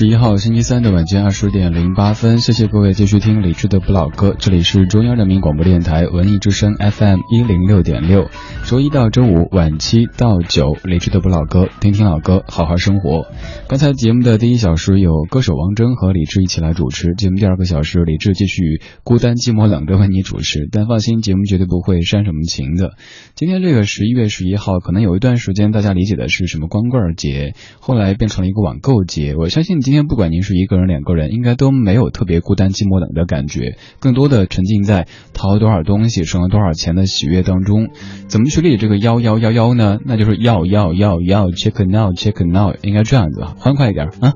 agir 号星期三的晚间二十点零八分，谢谢各位继续听李志的不老歌，这里是中央人民广播电台文艺之声 FM 一零六点六，周一到周五晚七到九，李志的不老歌，听听老歌，好好生活。刚才节目的第一小时有歌手王铮和李志一起来主持，节目第二个小时李志继续孤单寂寞冷的为你主持，但放心，节目绝对不会煽什么情的。今天这个十一月十一号，可能有一段时间大家理解的是什么光棍节，后来变成了一个网购节。我相信今天不管您是一个人、两个人，应该都没有特别孤单、寂寞、冷的感觉，更多的沉浸在淘多少东西、省了多少钱的喜悦当中。怎么去理这个幺幺幺幺呢？那就是要要要要 check now check now，应该这样子，欢快一点啊。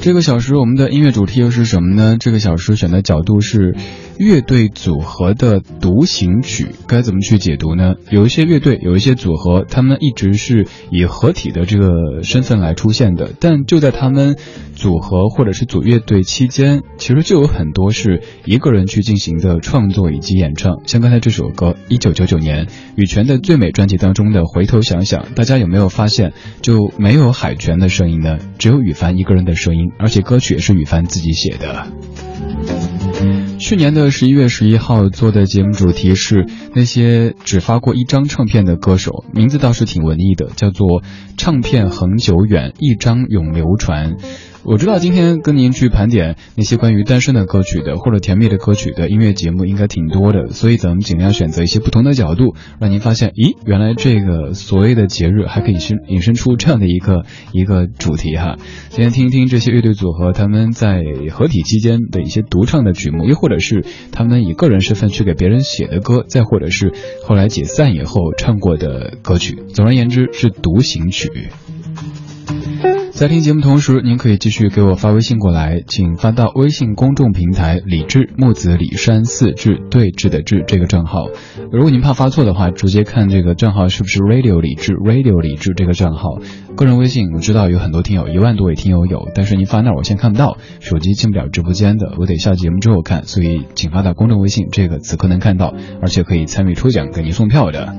这个小时我们的音乐主题又是什么呢？这个小时选的角度是乐队组合的独行曲，该怎么去解读呢？有一些乐队，有一些组合，他们一直是以合体的这个身份来出现的，但就在他们组合或者是组乐队期间，其实就有很多是一个人去进行的创作以及演唱。像刚才这首歌，一九九九年羽泉的最美专辑当中的《回头想想》，大家有没有发现就没有海泉的声音呢？只有羽凡一个人的声音。而且歌曲也是羽凡自己写的。去年的十一月十一号做的节目主题是那些只发过一张唱片的歌手，名字倒是挺文艺的，叫做“唱片恒久远，一张永流传”。我知道今天跟您去盘点那些关于单身的歌曲的或者甜蜜的歌曲的音乐节目应该挺多的，所以咱们尽量选择一些不同的角度，让您发现，咦，原来这个所谓的节日还可以引引申出这样的一个一个主题哈。今天听一听这些乐队组合他们在合体期间的一些独唱的曲目，又或者是他们以个人身份去给别人写的歌，再或者是后来解散以后唱过的歌曲。总而言之，是独行曲。在听节目同时，您可以继续给我发微信过来，请发到微信公众平台“李志木子李山四志对峙的志”这个账号。如果您怕发错的话，直接看这个账号是不是 Radio 李智 Radio 李智这个账号。个人微信我知道有很多听友，一万多位听友有，但是您发那儿我先看不到，手机进不了直播间的，我得下节目之后看，所以请发到公众微信，这个此刻能看到，而且可以参与抽奖，给您送票的。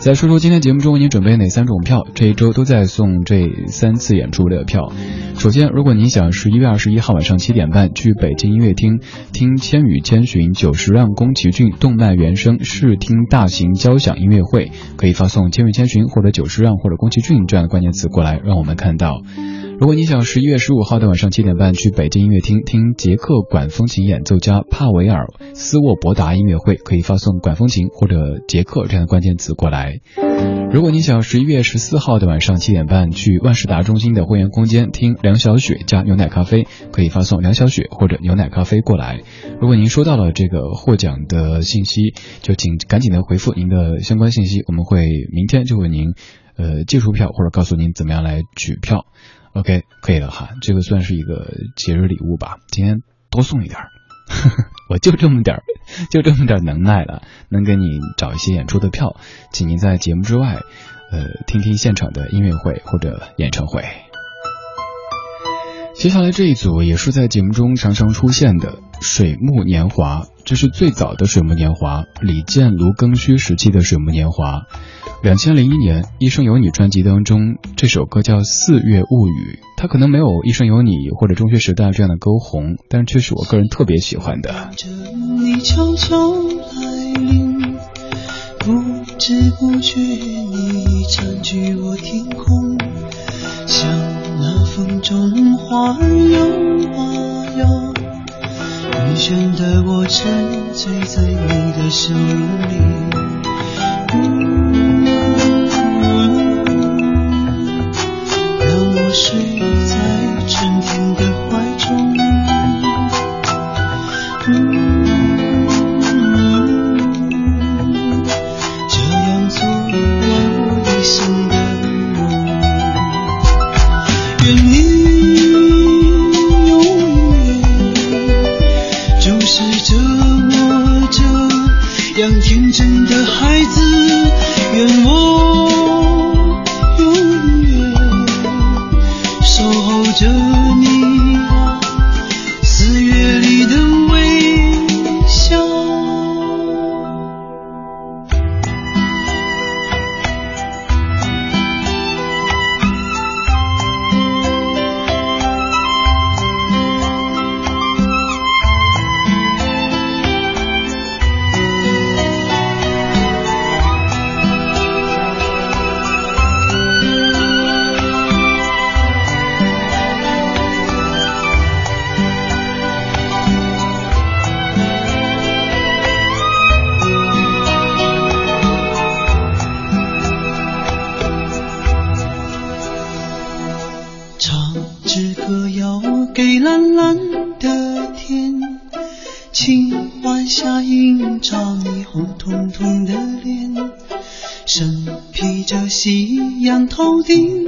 再说说今天节目中您准备哪三种票，这一周都在送这三次演出。的票，首先，如果您想十一月二十一号晚上七点半去北京音乐厅听《千与千寻》九十让宫崎骏动漫原声试听大型交响音乐会，可以发送《千与千寻》或者九十让或者宫崎骏这样的关键词过来，让我们看到。如果你想十一月十五号的晚上七点半去北京音乐厅听捷克管风琴演奏家帕维尔斯沃伯达音乐会，可以发送管风琴或者捷克这样的关键词过来。如果你想十一月十四号的晚上七点半去万事达中心的会员空间听梁小雪加牛奶咖啡，可以发送梁小雪或者牛奶咖啡过来。如果您收到了这个获奖的信息，就请赶紧的回复您的相关信息，我们会明天就为您呃寄出票或者告诉您怎么样来取票。OK，可以了哈，这个算是一个节日礼物吧。今天多送一点儿，我就这么点儿，就这么点能耐了，能给你找一些演出的票，请您在节目之外，呃，听听现场的音乐会或者演唱会。接下来这一组也是在节目中常常出现的《水木年华》，这是最早的《水木年华》，李健、卢庚戌时期的《水木年华》。两千零一年《一生有你》专辑当中，这首歌叫《四月物语》，它可能没有《一生有你》或者《中学时代》这样的歌红，但却是我个人特别喜欢的。你悄悄来临，不知不觉你已占据我天空，像那风中花儿摇啊摇，深深的我沉醉在你的笑容里。让我睡在春天的怀中，像天真的孩子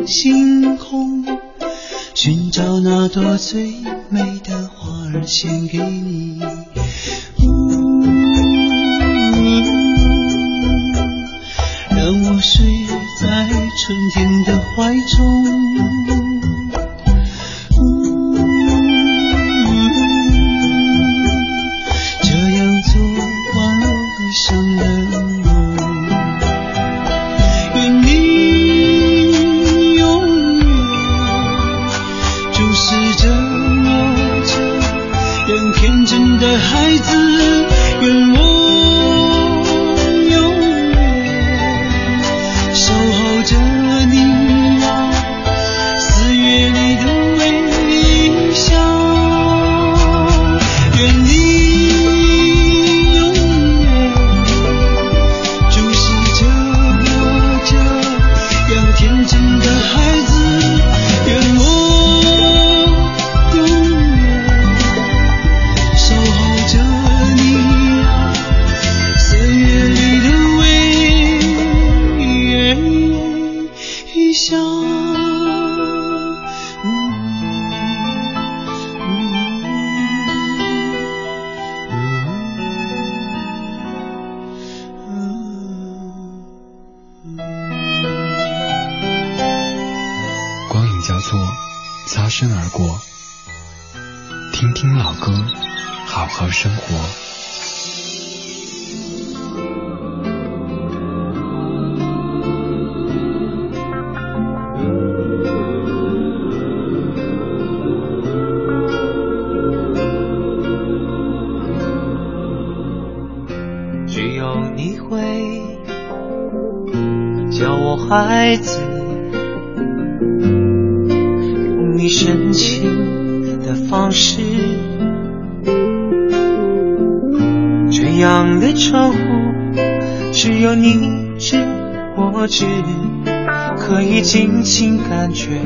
星空，寻找那朵最美的花儿献给你。让我睡在春天的怀中。深情的方式，这样的称呼只有你知我知，可以尽情感觉，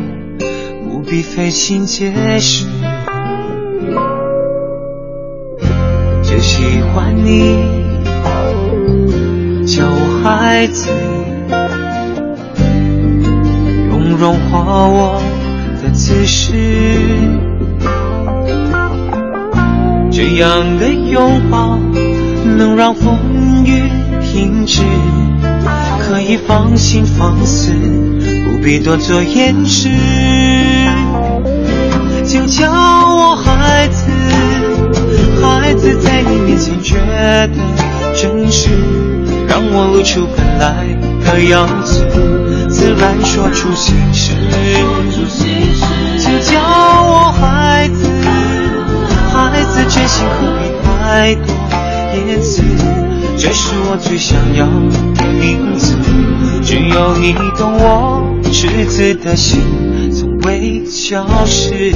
不必费心解释。就喜欢你叫我孩子。用融化我的姿势，这样的拥抱能让风雨停止，可以放心放肆，不必多做掩饰。就叫我孩子，孩子在你面前觉得真实，让我露出本来的样子。来说出心事，就叫我孩子，孩子真心何必太多言辞？这是我最想要的名字，只有你懂我赤子的心，从未消失。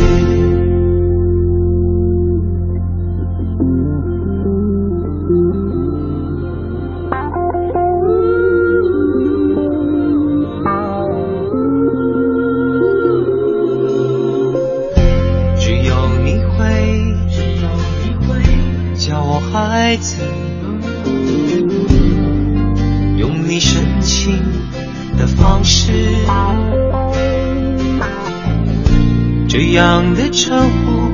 孩子，用你深情的方式，这样的称呼，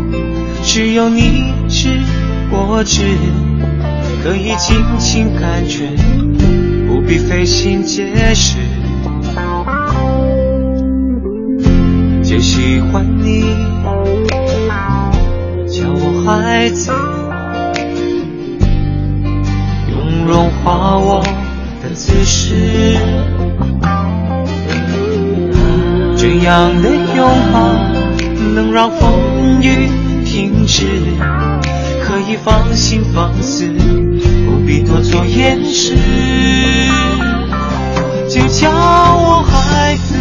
只有你知我知，可以尽情感觉，不必费心解释。就喜欢你，像我孩子。我的姿势，这样的拥抱能让风雨。停止，可以放心放肆，不必多做掩饰。就叫我孩子，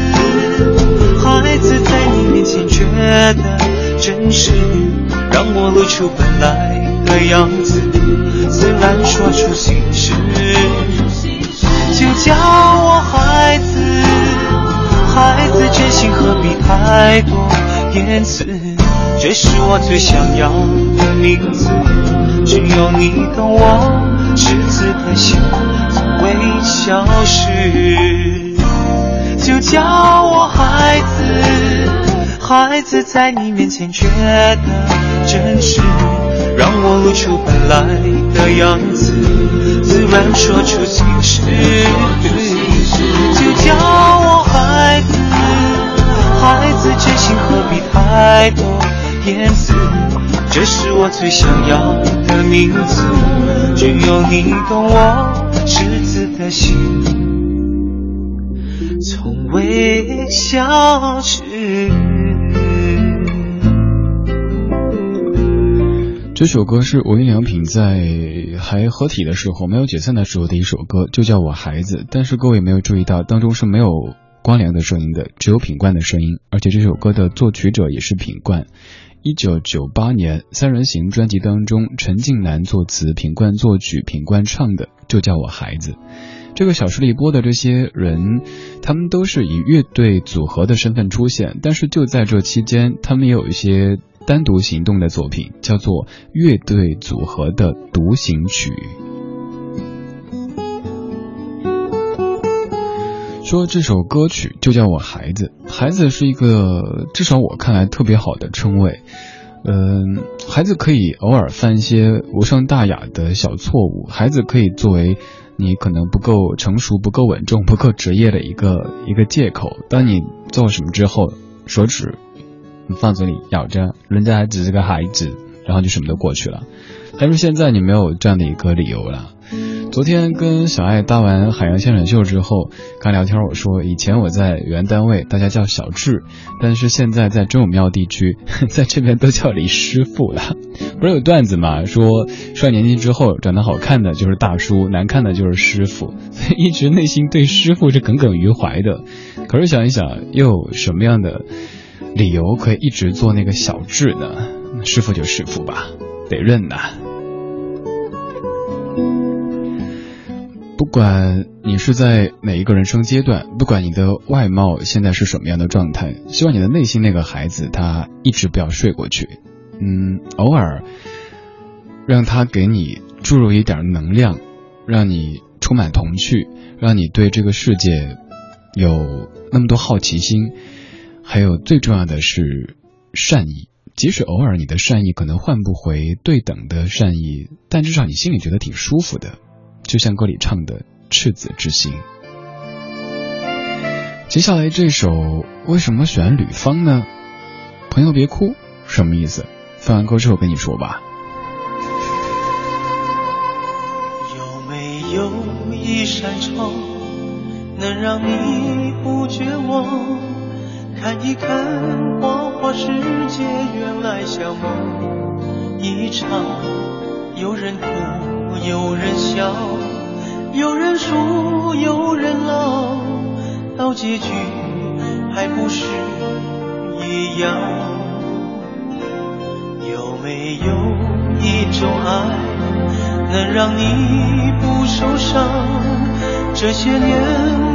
孩子在你面前觉得真实，让我露出本来的样子，自然说出心事。就叫我孩子，孩子真心何必太多言辞？这是我最想要的名字。只有你懂我，赤子的心从未消失。就叫我孩子，孩子在你。面前觉得真实，让我露出本来的样子，自然说出心事。就叫我孩子，孩子真心何必太多言辞？这是我最想要的名字，只有你懂我赤子的心。从未消失。这首歌是无印良品在还合体的时候没有解散的时候的一首歌，就叫我孩子。但是各位没有注意到，当中是没有光良的声音的，只有品冠的声音。而且这首歌的作曲者也是品冠。一九九八年《三人行》专辑当中，陈近南作词，品冠作曲，品冠唱的就叫我孩子。这个小说里播的这些人，他们都是以乐队组合的身份出现，但是就在这期间，他们也有一些单独行动的作品，叫做乐队组合的独行曲。说这首歌曲就叫我孩子，孩子是一个至少我看来特别好的称谓。嗯，孩子可以偶尔犯一些无伤大雅的小错误，孩子可以作为。你可能不够成熟、不够稳重、不够职业的一个一个借口。当你做什么之后，手指放嘴里咬着，人家还只是个孩子，然后就什么都过去了。但是现在你没有这样的一个理由了。昨天跟小爱搭完海洋现场秀之后，刚聊天我说，以前我在原单位大家叫小智，但是现在在真武庙地区，在这边都叫李师傅了。不是有段子嘛，说上年纪之后长得好看的就是大叔，难看的就是师傅，所 以一直内心对师傅是耿耿于怀的。可是想一想，又有什么样的理由可以一直做那个小智呢？师傅就师傅吧，得认呐。不管你是在哪一个人生阶段，不管你的外貌现在是什么样的状态，希望你的内心那个孩子他一直不要睡过去，嗯，偶尔让他给你注入一点能量，让你充满童趣，让你对这个世界有那么多好奇心，还有最重要的是善意。即使偶尔你的善意可能换不回对等的善意，但至少你心里觉得挺舒服的。就像歌里唱的赤子之心。接下来这首为什么选吕方呢？朋友别哭，什么意思？放完歌之后跟你说吧。有没有一扇窗，能让你不绝望？看一看花花世界，原来像梦一场。有人哭。有人笑，有人输，有人老，到结局还不是一样？有没有一种爱，能让你不受伤？这些年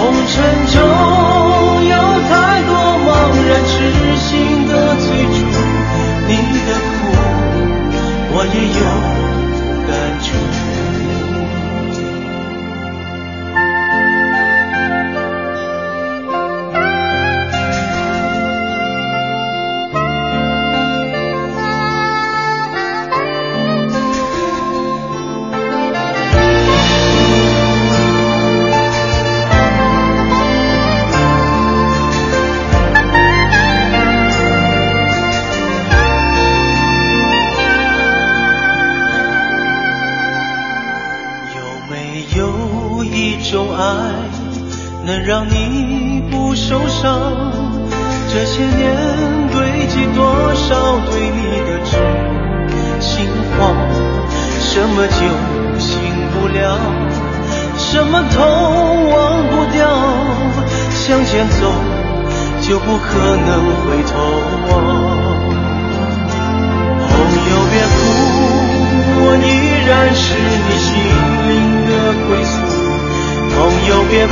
红尘中有太多茫然痴心的追逐，你的苦。我也有些年堆积多少对你的痴心慌，什么酒醒不了，什么痛忘不掉，向前走就不可能回头望。朋友别哭，我依然是你心灵的归宿。朋友别哭，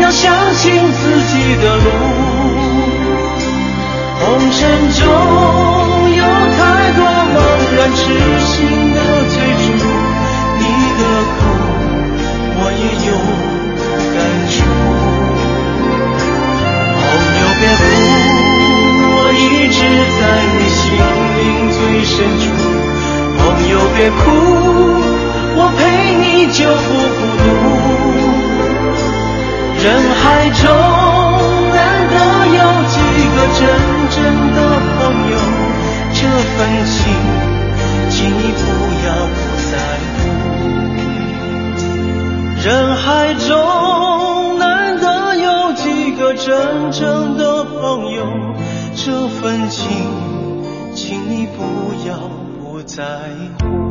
要相信自己的路。红尘中有太多茫然痴心的追逐，你的苦我也有感触。朋友别哭，我一直在你心灵最深处。朋友别哭，我陪你就不孤独。人海中难得有几个真。真的朋友，这份情，请你不要不在乎。人海中难得有几个真正的朋友，这份情，请你不要不在乎。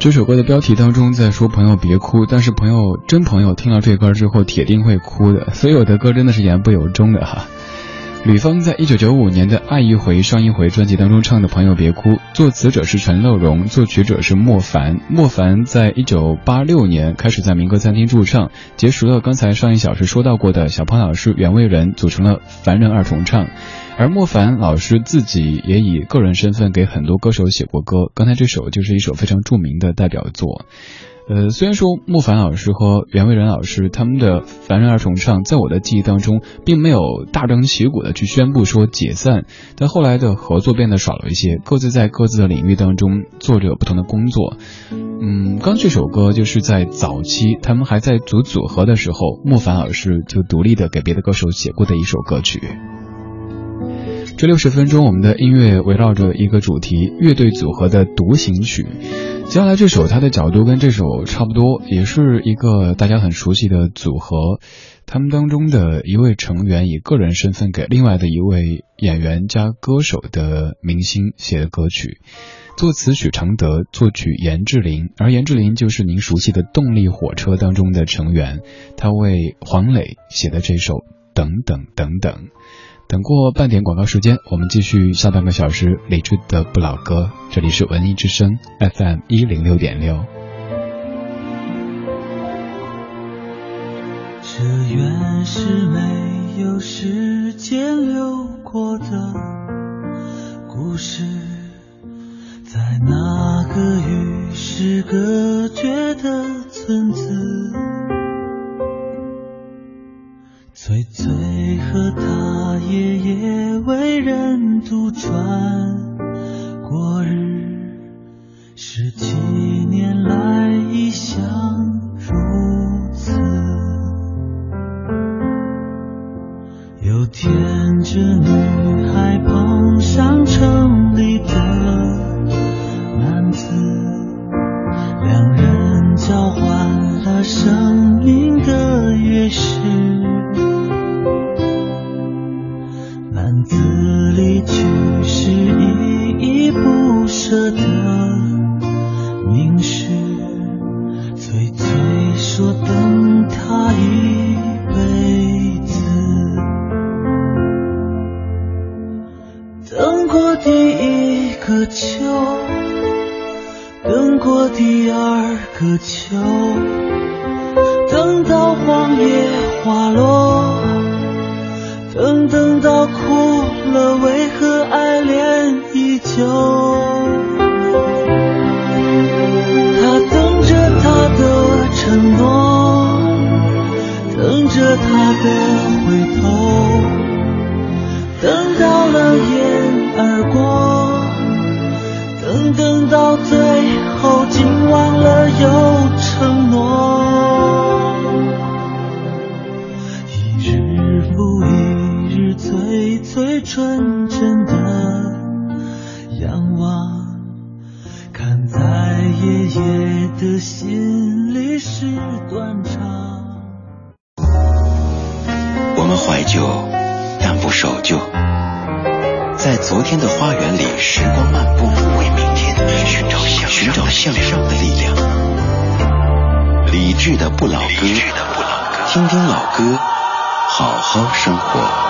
这首歌的标题当中在说“朋友别哭”，但是朋友真朋友听到这歌之后铁定会哭的。所以我的歌真的是言不由衷的哈。吕方在一九九五年的《爱一回伤一回》专辑当中唱的《朋友别哭》，作词者是陈乐融，作曲者是莫凡。莫凡在一九八六年开始在民歌餐厅驻唱，结识了刚才上一小时说到过的小胖老师袁惟仁，组成了凡人二重唱。而莫凡老师自己也以个人身份给很多歌手写过歌，刚才这首就是一首非常著名的代表作。呃，虽然说莫凡老师和袁惟仁老师他们的凡人二重唱，在我的记忆当中并没有大张旗鼓的去宣布说解散，但后来的合作变得少了一些，各自在各自的领域当中做着不同的工作。嗯，刚这首歌就是在早期他们还在组组合的时候，莫凡老师就独立的给别的歌手写过的一首歌曲。这六十分钟，我们的音乐围绕着一个主题——乐队组合的独行曲。接下来这首，它的角度跟这首差不多，也是一个大家很熟悉的组合。他们当中的一位成员以个人身份给另外的一位演员加歌手的明星写的歌曲，作词许常德，作曲严志林，而严志林就是您熟悉的动力火车当中的成员，他为黄磊写的这首《等等等等》。等过半点广告时间，我们继续下半个小时李志的不老歌。这里是文艺之声 FM 一零六点六。这原是没有时间流过的故事，在那个与世隔绝的村子。翠翠渡船过日是晴。等到最后，竟忘了有承诺。一日复一日最最纯真的仰望，看在爷爷的心里是断肠。我们怀旧，但不守旧。在昨天的花园里，时光漫步，为明寻找向上的力量。理智的不老歌，听听老歌，好好生活。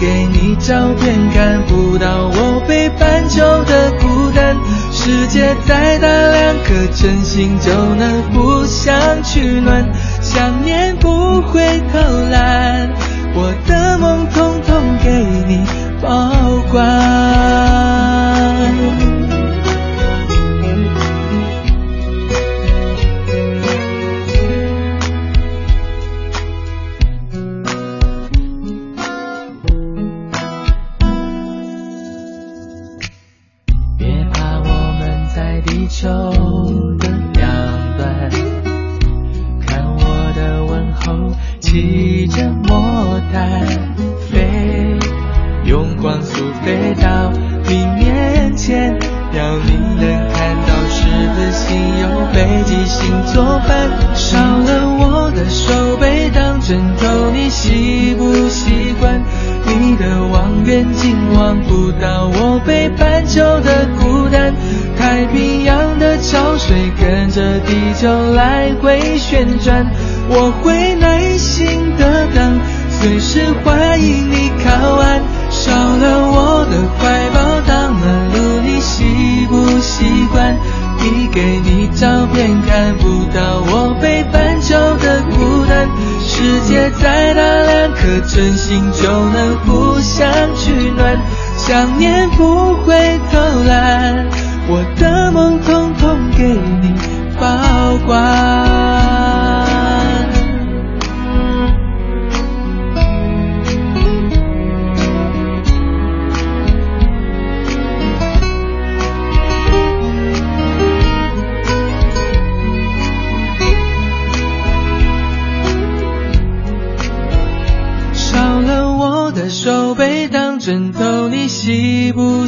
给你照片看不到我北半球的孤单。世界再大两颗真心就能互相取暖。想念不会偷懒我的梦通通给你保管。的孤单，太平洋的潮水跟着地球来回旋转，我会耐心的等，随时欢迎你靠岸，少了我的怀抱当暖炉，你习不习惯递给你照片，看不到我北半球的孤单，世界再大，两颗真心就能互相取暖。想念不会偷懒，我的梦通通给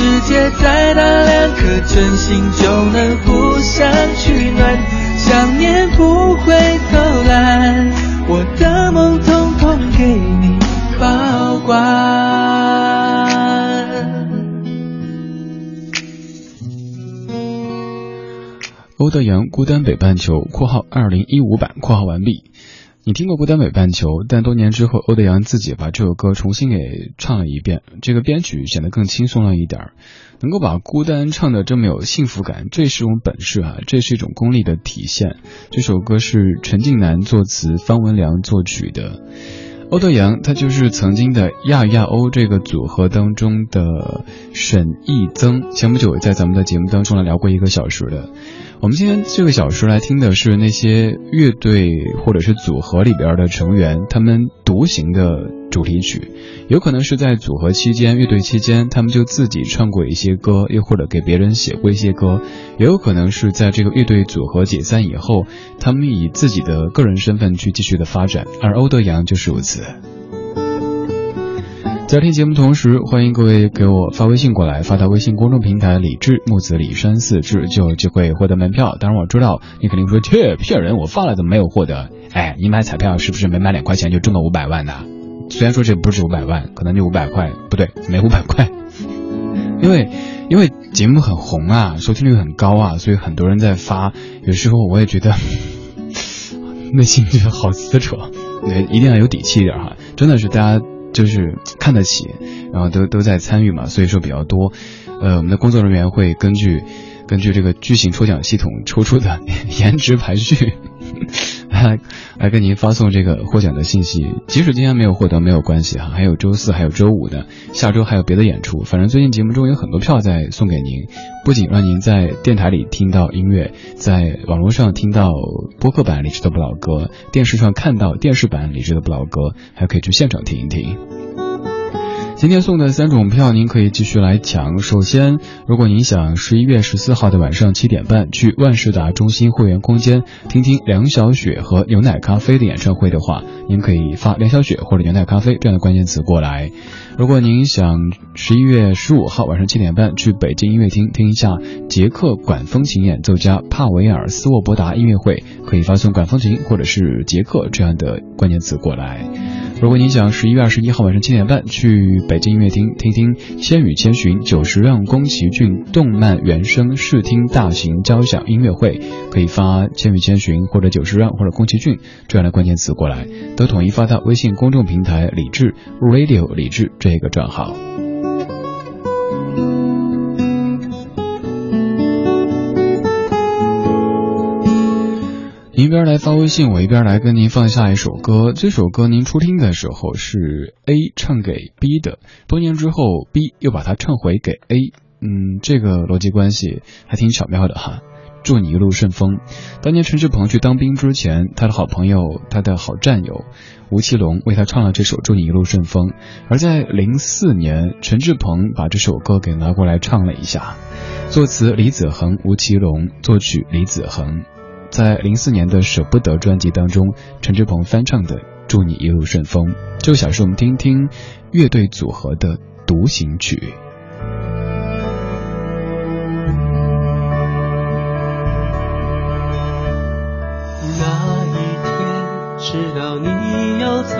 世界再大两颗真心就能互相取暖想念不会偷懒我的梦通通给你保管欧德阳孤单北半球括号二零一五版括号完毕你听过《孤单北半球》，但多年之后，欧德阳自己把这首歌重新给唱了一遍，这个编曲显得更轻松了一点儿。能够把孤单唱的这么有幸福感，这是一种本事啊，这是一种功力的体现。这首歌是陈近南作词，方文良作曲的。欧德阳，他就是曾经的亚亚欧这个组合当中的沈义增。前不久在咱们的节目当中来聊过一个小时的。我们今天这个小时来听的是那些乐队或者是组合里边的成员他们独行的主题曲，有可能是在组合期间、乐队期间，他们就自己唱过一些歌，又或者给别人写过一些歌，也有可能是在这个乐队组合解散以后，他们以自己的个人身份去继续的发展，而欧德阳就是如此。在听节目同时，欢迎各位给我发微信过来，发到微信公众平台“李智木子李山四志”，就有机会获得门票。当然我知道你肯定说切骗人，我发了怎么没有获得？哎，你买彩票是不是没买两块钱就中了五百万呢？虽然说这不是五百万，可能就五百块，不对，没五百块。因为因为节目很红啊，收听率很高啊，所以很多人在发。有时候我也觉得 内心觉得好撕扯，一定要有底气一点哈，真的是大家。就是看得起，然后都都在参与嘛，所以说比较多。呃，我们的工作人员会根据根据这个巨型抽奖系统抽出的 颜值排序。来 来跟您发送这个获奖的信息，即使今天没有获得没有关系哈，还有周四还有周五的，下周还有别的演出，反正最近节目中有很多票在送给您，不仅让您在电台里听到音乐，在网络上听到播客版理智的不老歌，电视上看到电视版理智的不老歌，还可以去现场听一听。今天送的三种票，您可以继续来抢。首先，如果您想十一月十四号的晚上七点半去万事达中心会员空间听听梁小雪和牛奶咖啡的演唱会的话，您可以发梁小雪或者牛奶咖啡这样的关键词过来。如果您想十一月十五号晚上七点半去北京音乐厅听一下捷克管风琴演奏家帕维尔斯沃伯达音乐会，可以发送管风琴或者是捷克这样的关键词过来。如果您想十一月二十一号晚上七点半去北京音乐厅听听《千与千寻》九十让宫崎骏动漫原声视听大型交响音乐会，可以发《千与千寻》或者九十让或者宫崎骏这样的关键词过来，都统一发到微信公众平台“李智 Radio 李智”这个账号。一边来发微信，我一边来跟您放下一首歌。这首歌您初听的时候是 A 唱给 B 的，多年之后 B 又把它唱回给 A。嗯，这个逻辑关系还挺巧妙的哈。祝你一路顺风。当年陈志朋去当兵之前，他的好朋友、他的好战友吴奇隆为他唱了这首《祝你一路顺风》。而在零四年，陈志朋把这首歌给拿过来唱了一下，作词李子恒、吴奇隆，作曲李子恒。在零四年的《舍不得》专辑当中，陈志朋翻唱的《祝你一路顺风》，就想是我们听听乐队组合的独行曲。天知道你要走，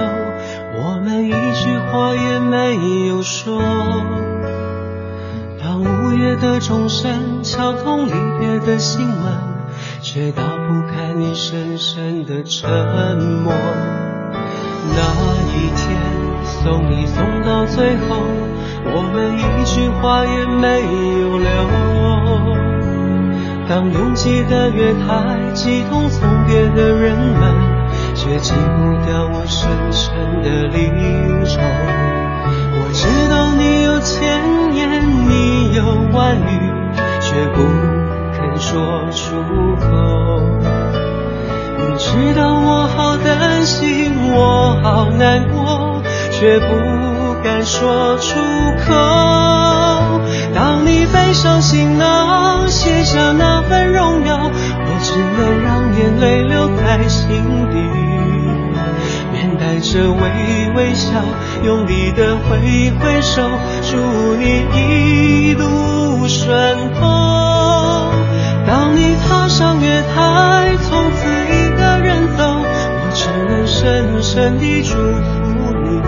我们一句话也没有说。当午夜的钟声敲痛离别的心门。却打不开你深深的沉默。那一天送你送到最后，我们一句话也没有留。当拥挤的月台挤痛送别的人们，却挤不掉我深深的离愁。我知道你有千言，你有万语，却不肯。说出口，你知道我好担心，我好难过，却不敢说出口。当你背上行囊，卸下那份荣耀，我只能让眼泪留在心底，着微微笑，用力的挥挥手，祝你一路顺风。当你踏上月台，从此一个人走，我只能深深地祝福你，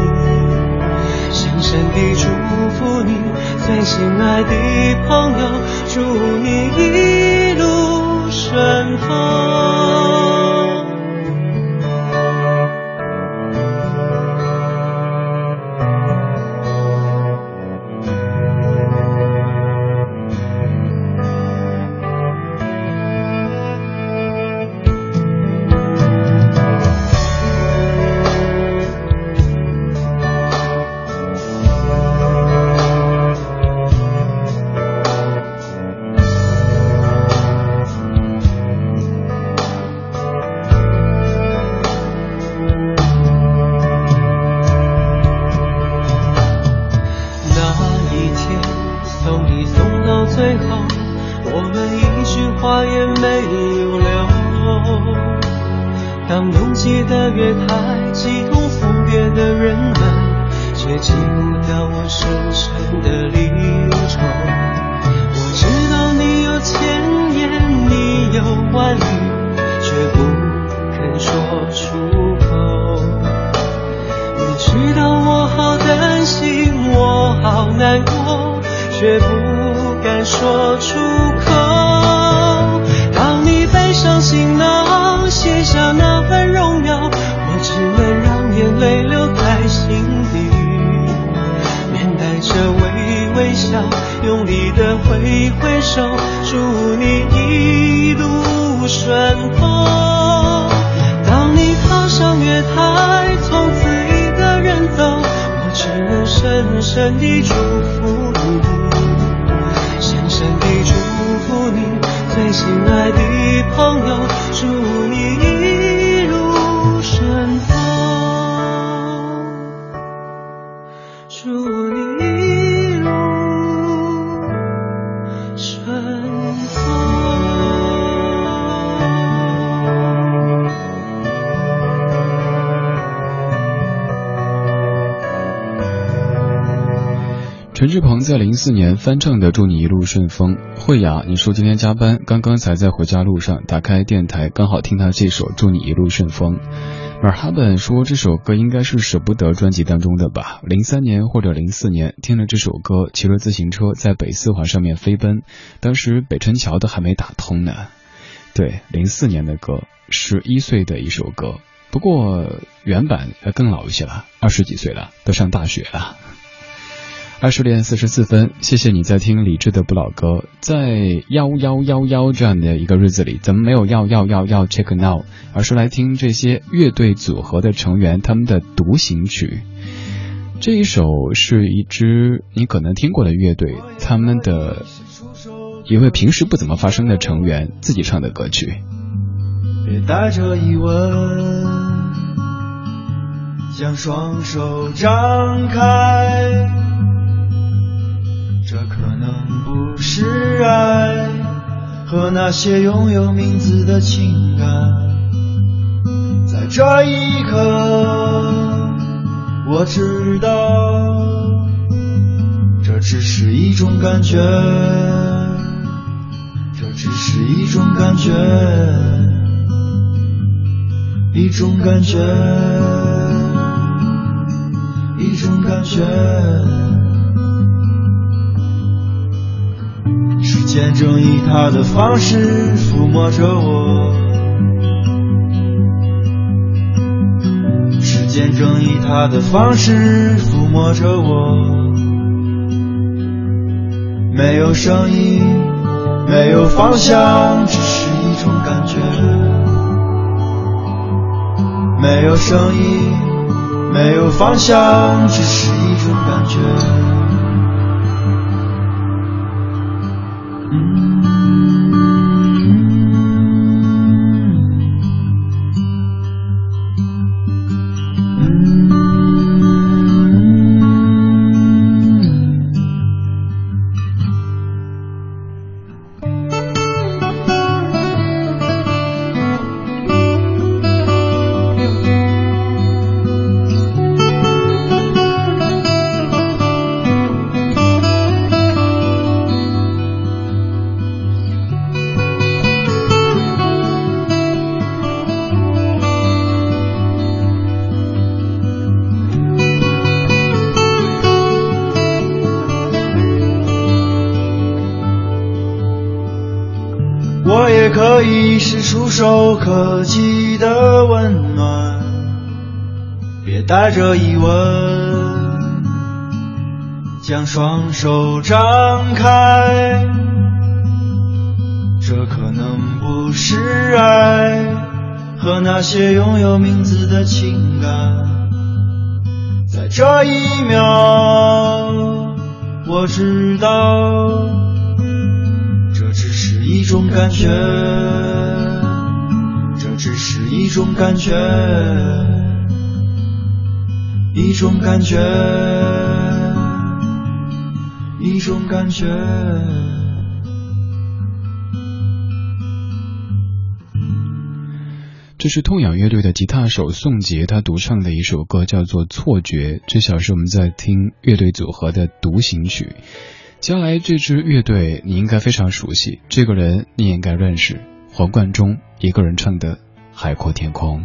深深地祝福你，最心爱的朋友，祝你一路顺风。在零四年翻唱的《祝你一路顺风》。慧雅，你说今天加班，刚刚才在回家路上打开电台，刚好听到这首《祝你一路顺风》。而哈本说这首歌应该是舍不得专辑当中的吧？零三年或者零四年听了这首歌，骑着自行车在北四环上面飞奔，当时北辰桥都还没打通呢。对，零四年的歌，十一岁的一首歌，不过原版要更老一些了，二十几岁了，都上大学了。二十点四十四分，谢谢你在听李志的不老歌。在幺幺幺幺这样的一个日子里，咱们没有要要要要 check now，而是来听这些乐队组合的成员他们的独行曲。这一首是一支你可能听过的乐队，他们的一位平时不怎么发声的成员自己唱的歌曲。别带着疑问，将双手张开。这可能不是爱，和那些拥有名字的情感。在这一刻，我知道，这只是一种感觉，这只是一种感觉，一种感觉，一种感觉。时间正以它的方式抚摸着我，时间正以它的方式抚摸着我。没有声音，没有方向，只是一种感觉。没有声音，没有方向，只是一种感觉。带着疑问，将双手张开。这可能不是爱，和那些拥有名字的情感。在这一秒，我知道。这只是一种感觉，这只是一种感觉，一种感觉，一种感觉。这是痛痒乐队的吉他手宋杰他独唱的一首歌，叫做《错觉》。这小时我们在听乐队组合的独行曲。将来这支乐队你应该非常熟悉，这个人你也应该认识，黄贯中一个人唱的《海阔天空》。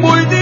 会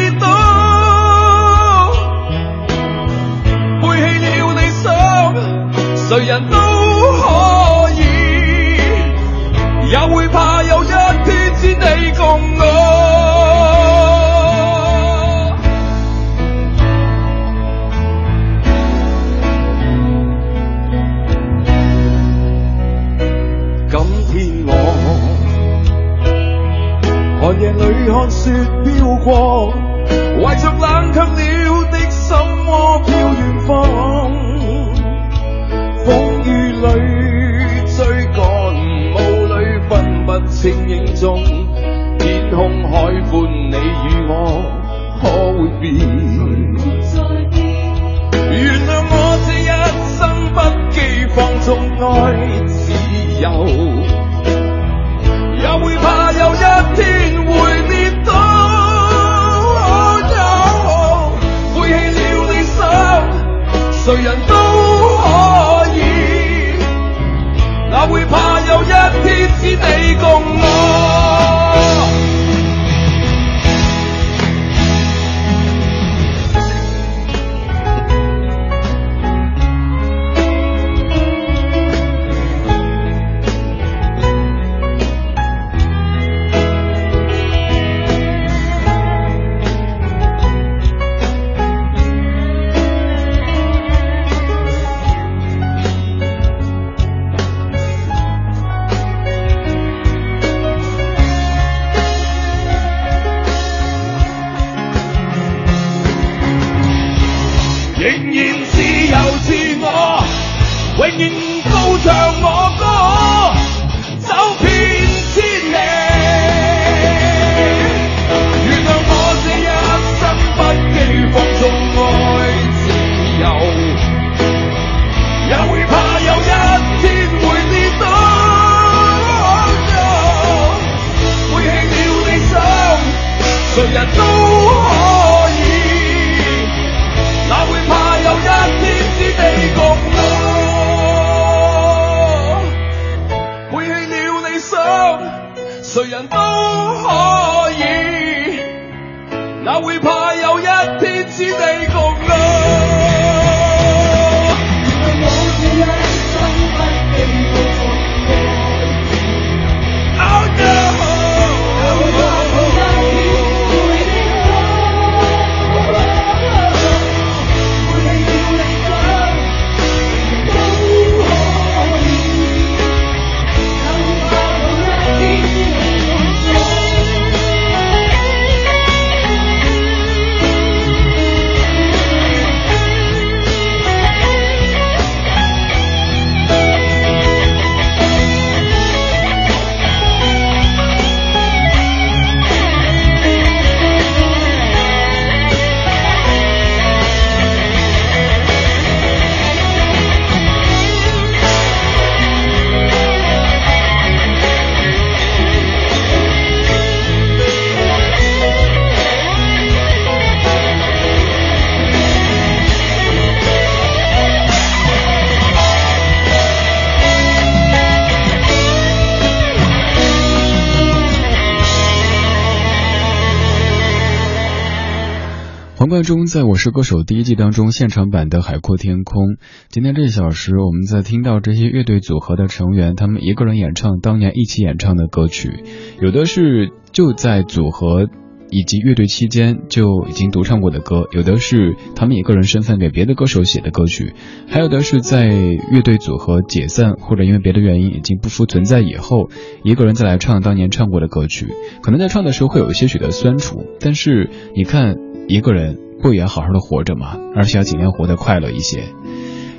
中在我是歌手第一季当中现场版的《海阔天空》。今天这一小时，我们在听到这些乐队组合的成员，他们一个人演唱当年一起演唱的歌曲，有的是就在组合。以及乐队期间就已经独唱过的歌，有的是他们以个人身份给别的歌手写的歌曲，还有的是在乐队组合解散或者因为别的原因已经不复存在以后，一个人再来唱当年唱过的歌曲。可能在唱的时候会有一些许的酸楚，但是你看一个人不也好好的活着吗？而且要尽量活得快乐一些。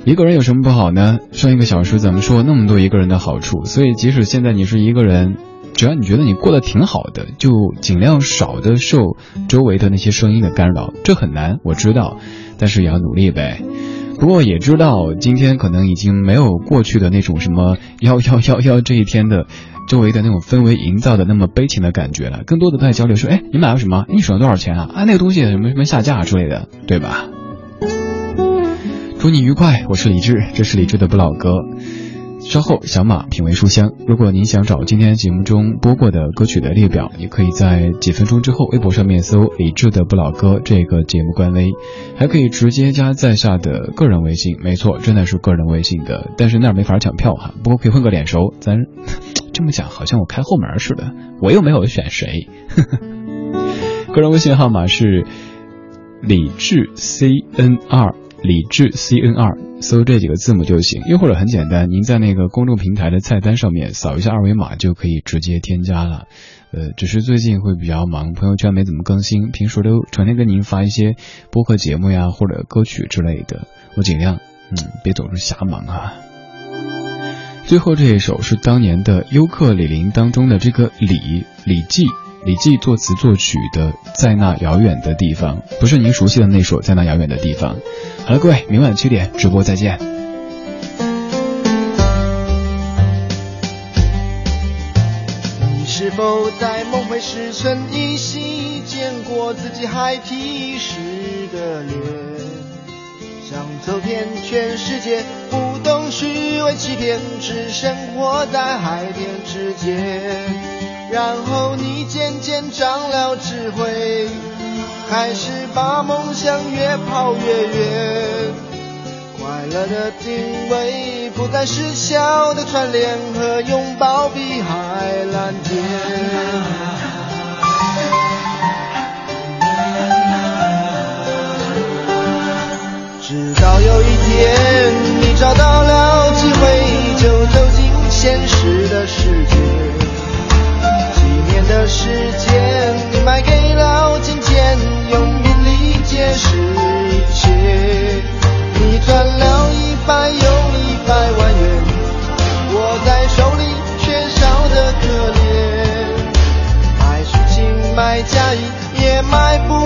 一个人有什么不好呢？上一个小时怎么说那么多一个人的好处，所以即使现在你是一个人。只要你觉得你过得挺好的，就尽量少的受周围的那些声音的干扰。这很难，我知道，但是也要努力呗。不过也知道今天可能已经没有过去的那种什么幺幺幺幺这一天的周围的那种氛围营造的那么悲情的感觉了。更多的在交流说，哎，你买了什么？你省了多少钱啊？啊，那个东西什么什么下架之类的，对吧？祝你愉快，我是李志，这是李志的不老歌。稍后，小马品味书香。如果您想找今天节目中播过的歌曲的列表，也可以在几分钟之后微博上面搜“李志的不老歌”这个节目官微，还可以直接加在下的个人微信。没错，真的是个人微信的，但是那儿没法抢票哈。不过可以混个脸熟，咱 这么讲好像我开后门似的，我又没有选谁。个人微信号码是李志 C N 二。李智 C N 二，搜这几个字母就行。又或者很简单，您在那个公众平台的菜单上面扫一下二维码就可以直接添加了。呃，只是最近会比较忙，朋友圈没怎么更新，平时都成天跟您发一些播客节目呀或者歌曲之类的。我尽量，嗯，别总是瞎忙啊。最后这一首是当年的优客李林当中的这个李李记。李记作词作曲的《在那遥远的地方》，不是您熟悉的那首《在那遥远的地方》。好了，各位，明晚七点直播再见。你是否在梦回时曾依稀见过自己孩提时的脸？想走遍全世界，不懂虚伪欺骗，只生活在海边之间。然后你见长了智慧，开始把梦想越跑越远。快乐的定位不再是小的串联和拥抱碧海蓝天。直到有一天，你找到了机会，就走进现实。的时间，你卖给了金钱，用名利解释一切。你赚了一百又一百万元，握在手里却少得可怜。爱情买假意，也卖不